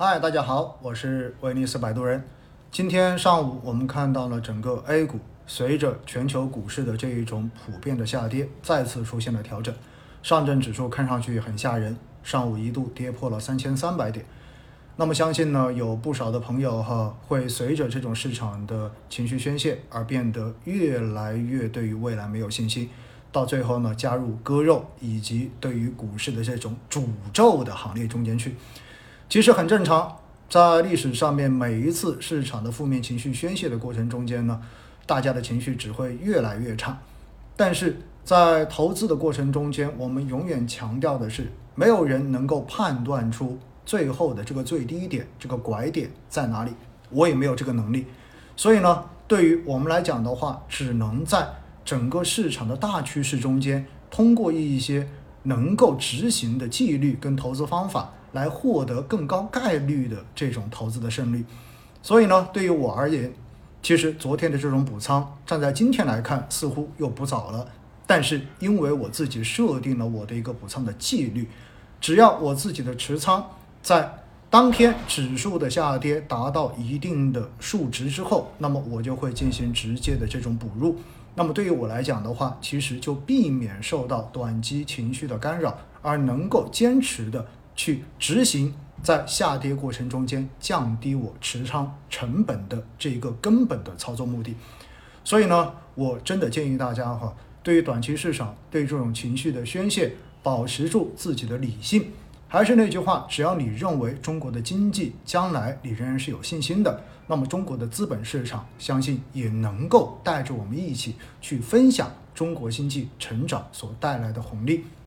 嗨，大家好，我是威尼斯摆渡人。今天上午我们看到了整个 A 股随着全球股市的这一种普遍的下跌，再次出现了调整。上证指数看上去很吓人，上午一度跌破了三千三百点。那么相信呢，有不少的朋友哈，会随着这种市场的情绪宣泄而变得越来越对于未来没有信心，到最后呢，加入割肉以及对于股市的这种诅咒的行列中间去。其实很正常，在历史上面，每一次市场的负面情绪宣泄的过程中间呢，大家的情绪只会越来越差。但是在投资的过程中间，我们永远强调的是，没有人能够判断出最后的这个最低点、这个拐点在哪里，我也没有这个能力。所以呢，对于我们来讲的话，只能在整个市场的大趋势中间，通过一些能够执行的纪律跟投资方法。来获得更高概率的这种投资的胜率，所以呢，对于我而言，其实昨天的这种补仓，站在今天来看似乎又不早了。但是因为我自己设定了我的一个补仓的纪律，只要我自己的持仓在当天指数的下跌达到一定的数值之后，那么我就会进行直接的这种补入。那么对于我来讲的话，其实就避免受到短期情绪的干扰，而能够坚持的。去执行在下跌过程中间降低我持仓成本的这一个根本的操作目的，所以呢，我真的建议大家哈，对于短期市场对这种情绪的宣泄，保持住自己的理性。还是那句话，只要你认为中国的经济将来你仍然是有信心的，那么中国的资本市场相信也能够带着我们一起去分享中国经济成长所带来的红利。